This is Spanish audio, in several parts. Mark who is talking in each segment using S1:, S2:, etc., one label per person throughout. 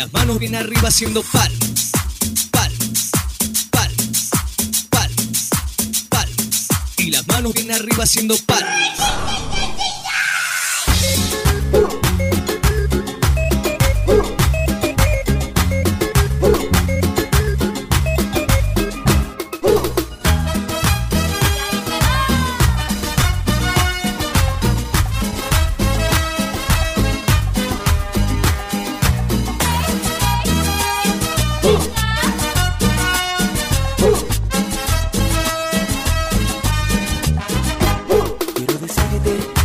S1: las manos bien arriba haciendo pal. Pal. Pal. Pal. Pal. Y las manos bien arriba haciendo
S2: pal. day.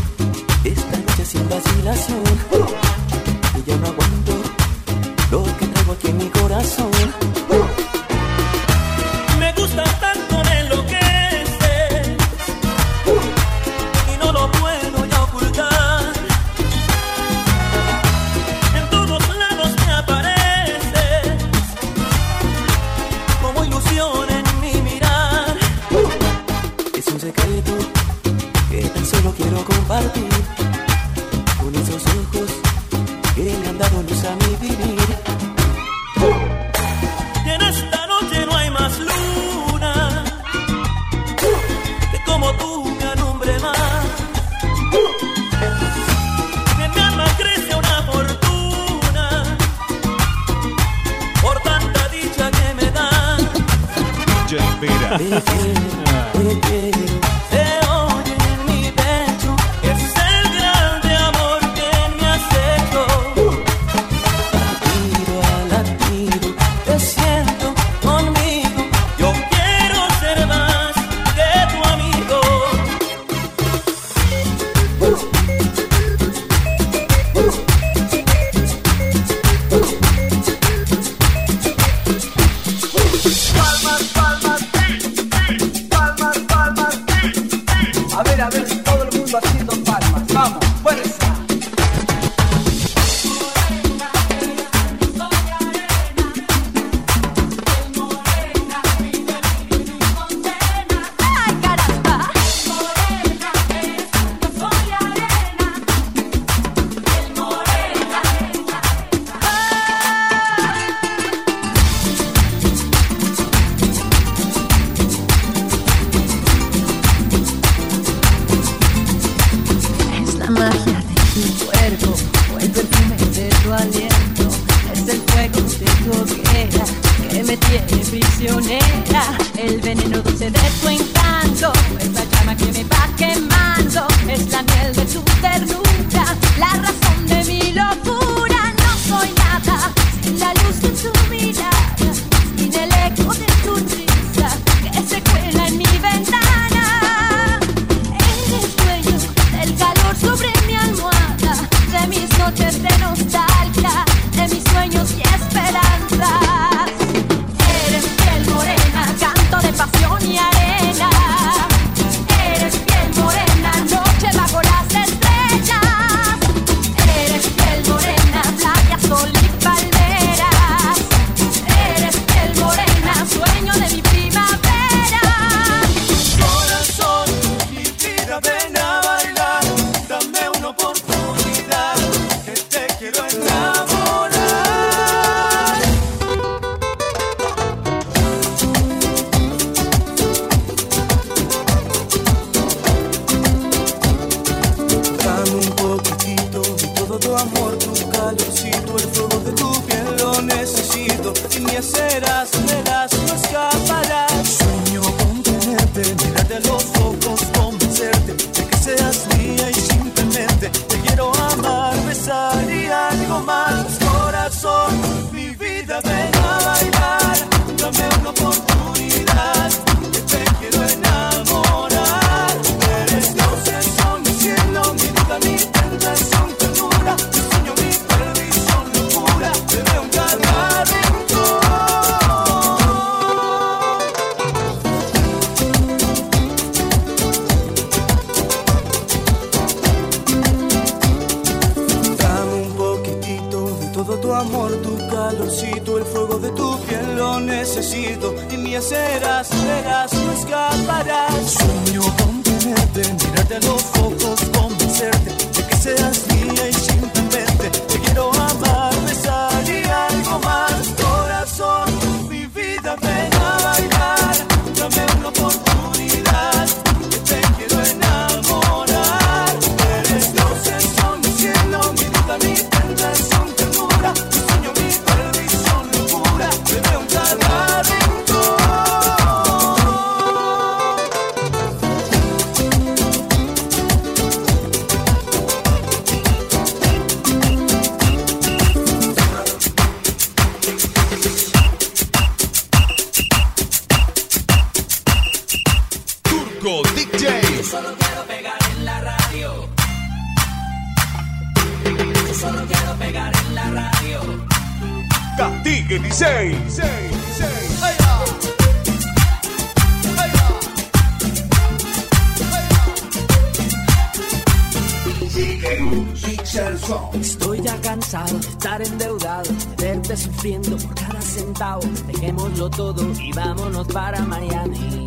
S2: todo
S3: y
S4: vámonos para Miami.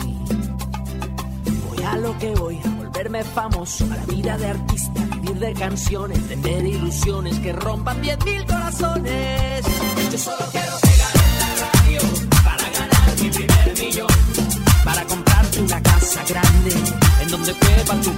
S4: Voy a lo que voy, a volverme famoso, a la vida de artista, vivir de canciones, vender ilusiones que rompan diez mil corazones. Yo solo quiero pegar en la radio para ganar mi primer millón, para comprarte una casa grande en donde cueva tu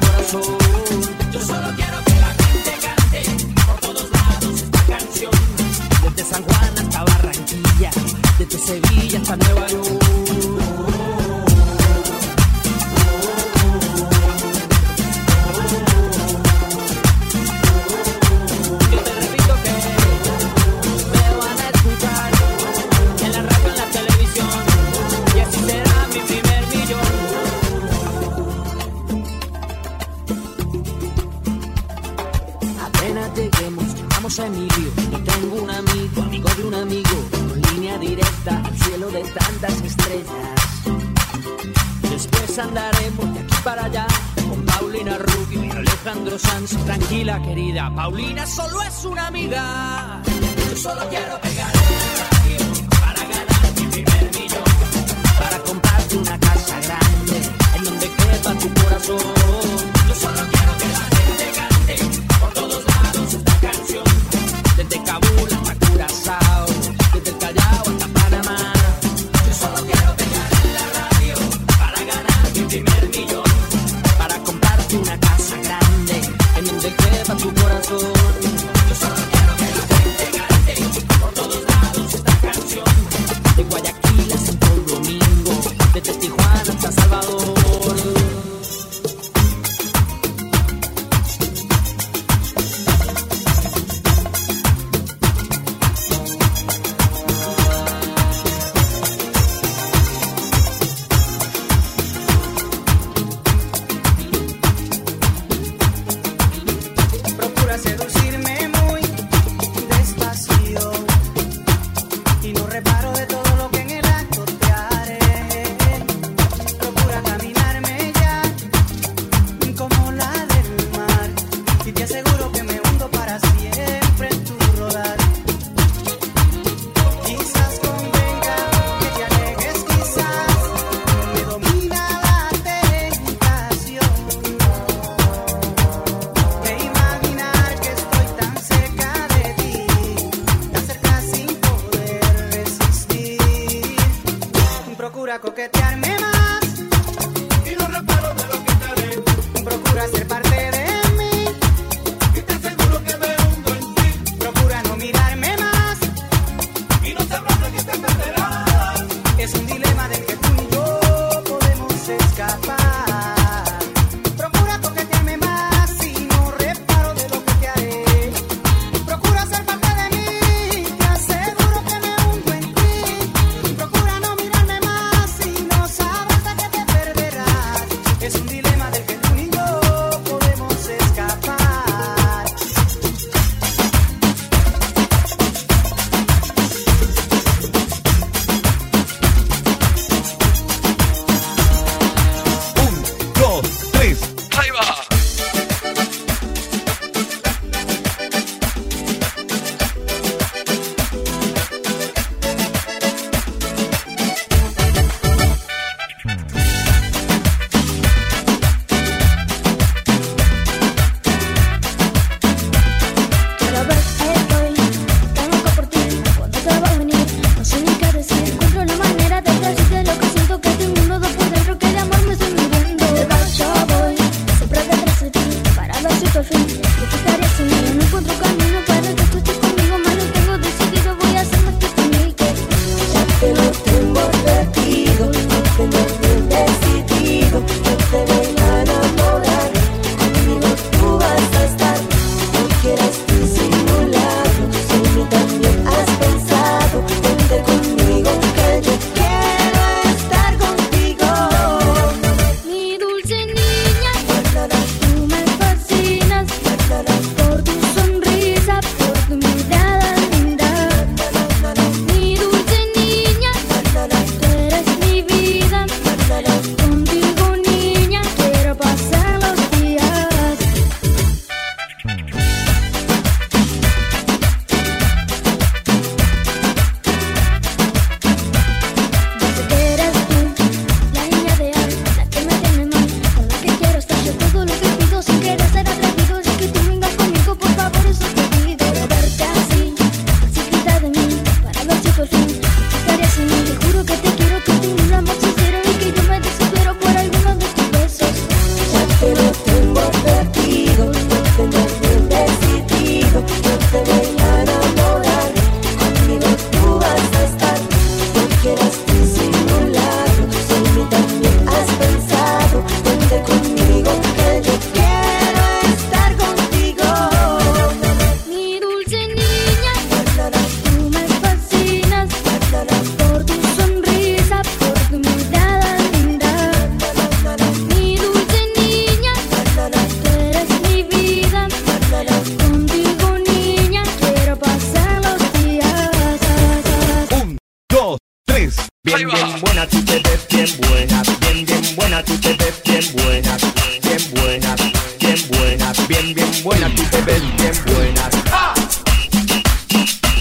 S5: 3.
S6: Bien, bien buena, tú te ves bien buena. Bien, bien buena, tú te ves bien buena. Bien buena, bien buena. Bien, bien buena, tú te ves bien buena.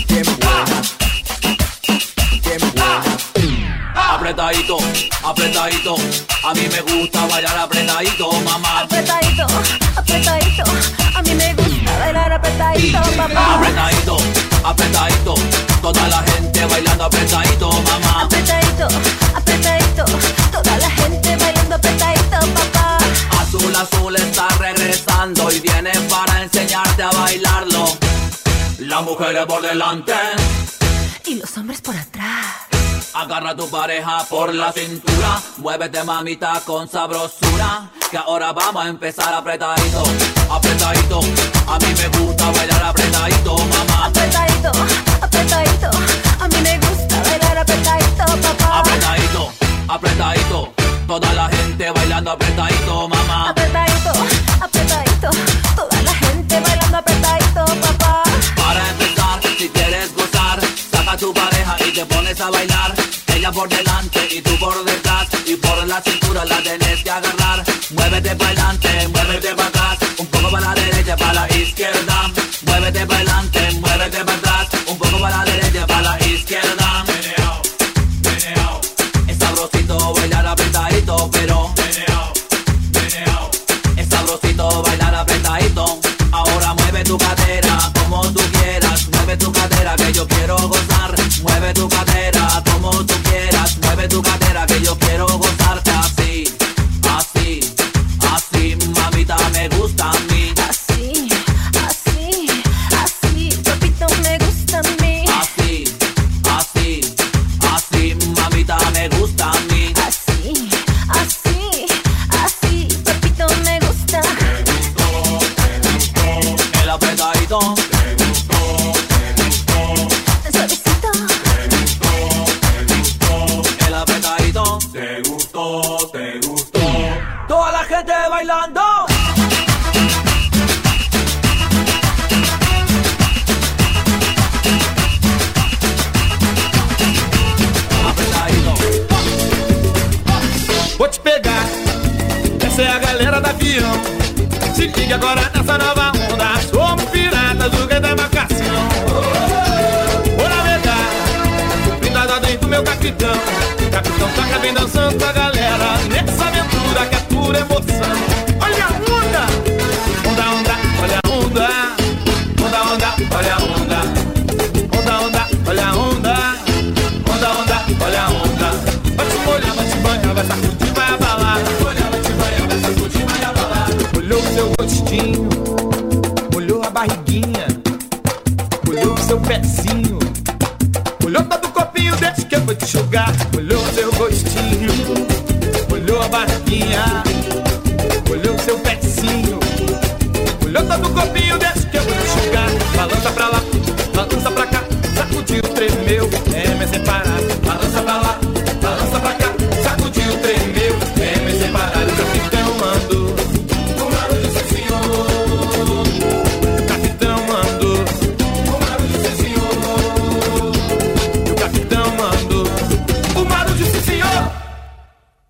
S6: Bien buena. Bien buena.
S7: Apretadito, apretadito. A mí me gusta bailar apretadito, mamá.
S3: Apretadito, apretadito. A mí me gusta bailar apretadito, papá.
S7: Apretadito, apretadito. Toda la gente bailando apretadito
S3: apretadito, apretadito. Toda la gente bailando apretadito, papá.
S7: Azul Azul está regresando y viene para enseñarte a bailarlo. Las mujeres por delante
S3: y los hombres por atrás.
S7: Agarra a tu pareja por la cintura, muévete mamita con sabrosura, que ahora vamos a empezar apretadito, apretadito. A mí me gusta bailar apretadito. por delante y tú por detrás y por la cintura la tenés que agarrar.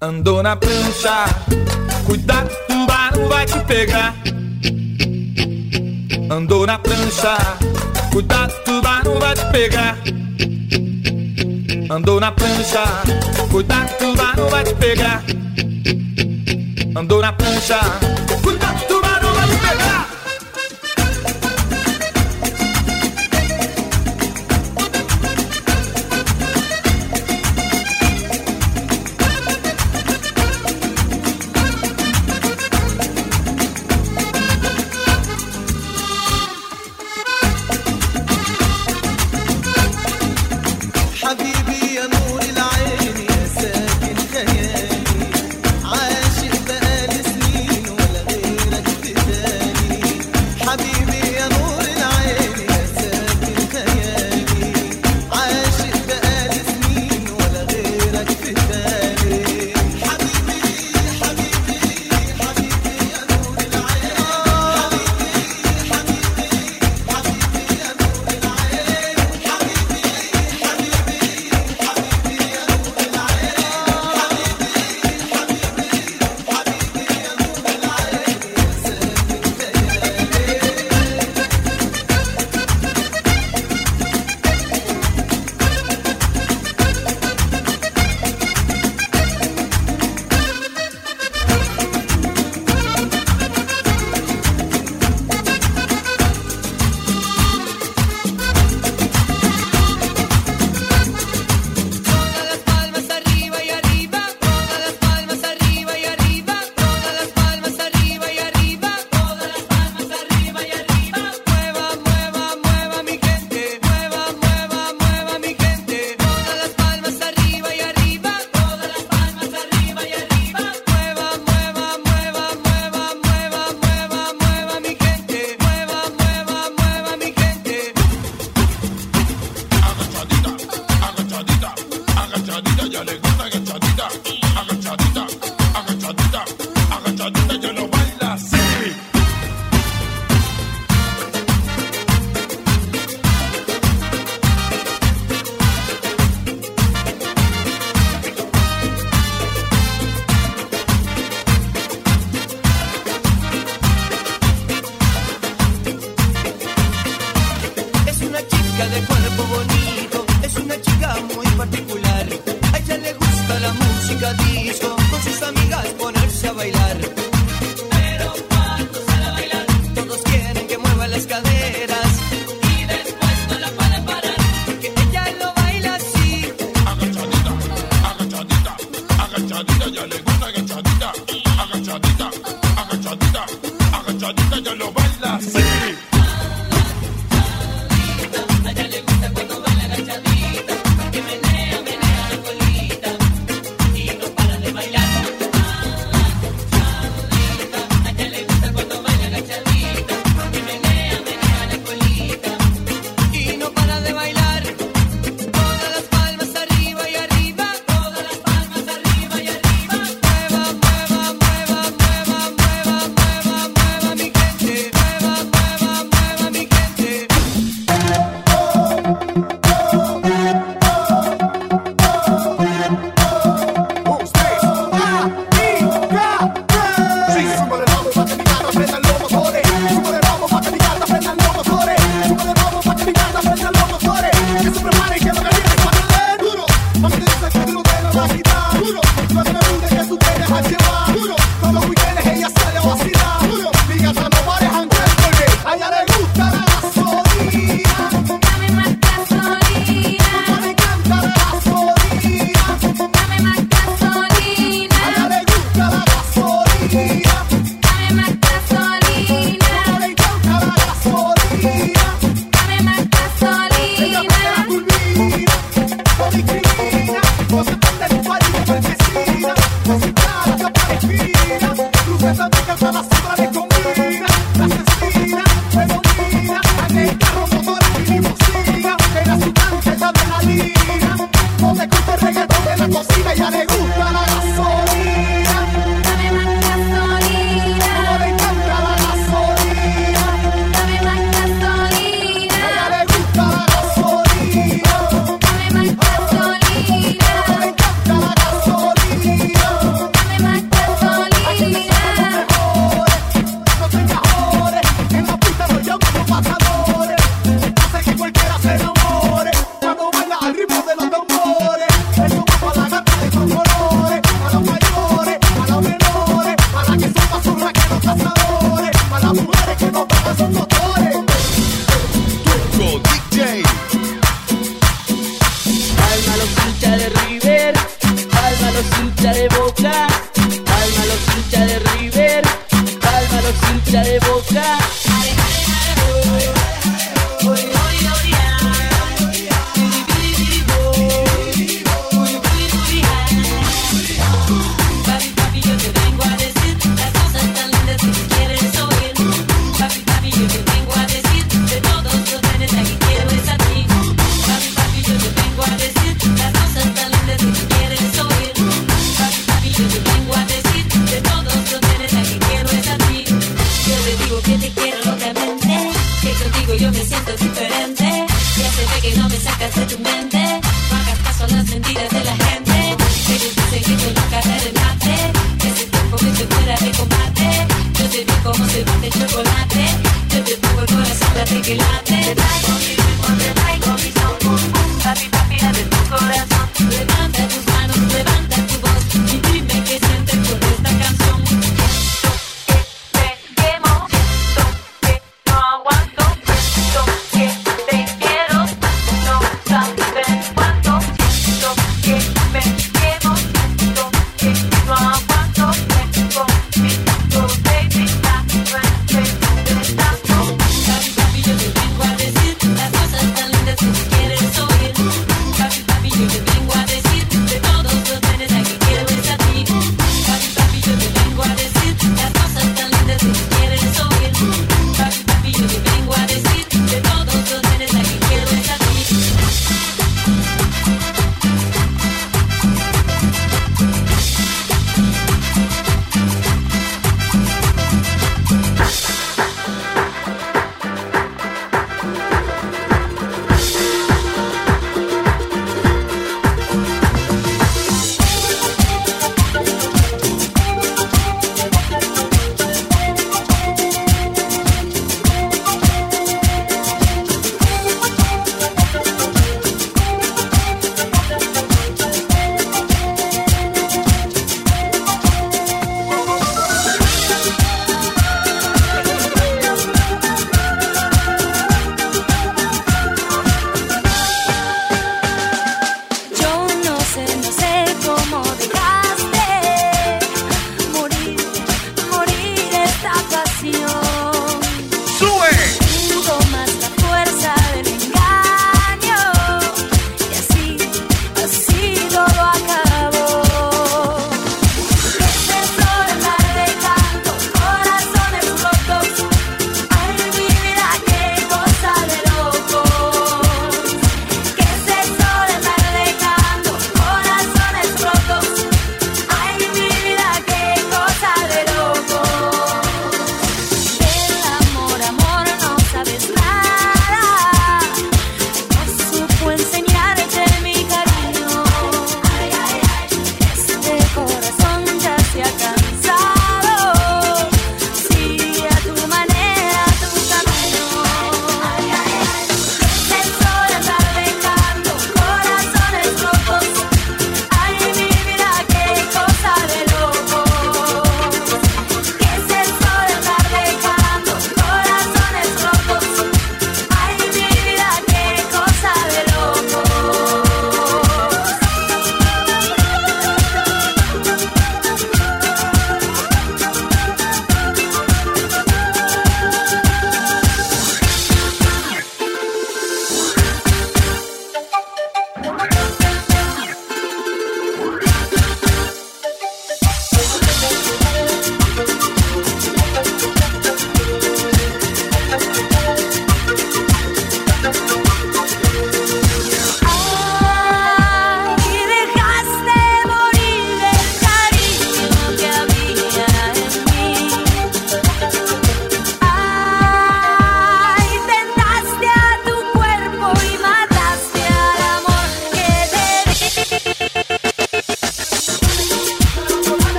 S8: Andou na prancha, cuidado, um barão vai te pegar. Andou na prancha, cuidado, um barão vai te pegar. Andou na prancha, cuidado, um barão vai te pegar. Andou na prancha, cuidado.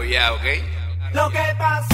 S8: Ya,
S9: ¿ok?
S10: Lo que pasó,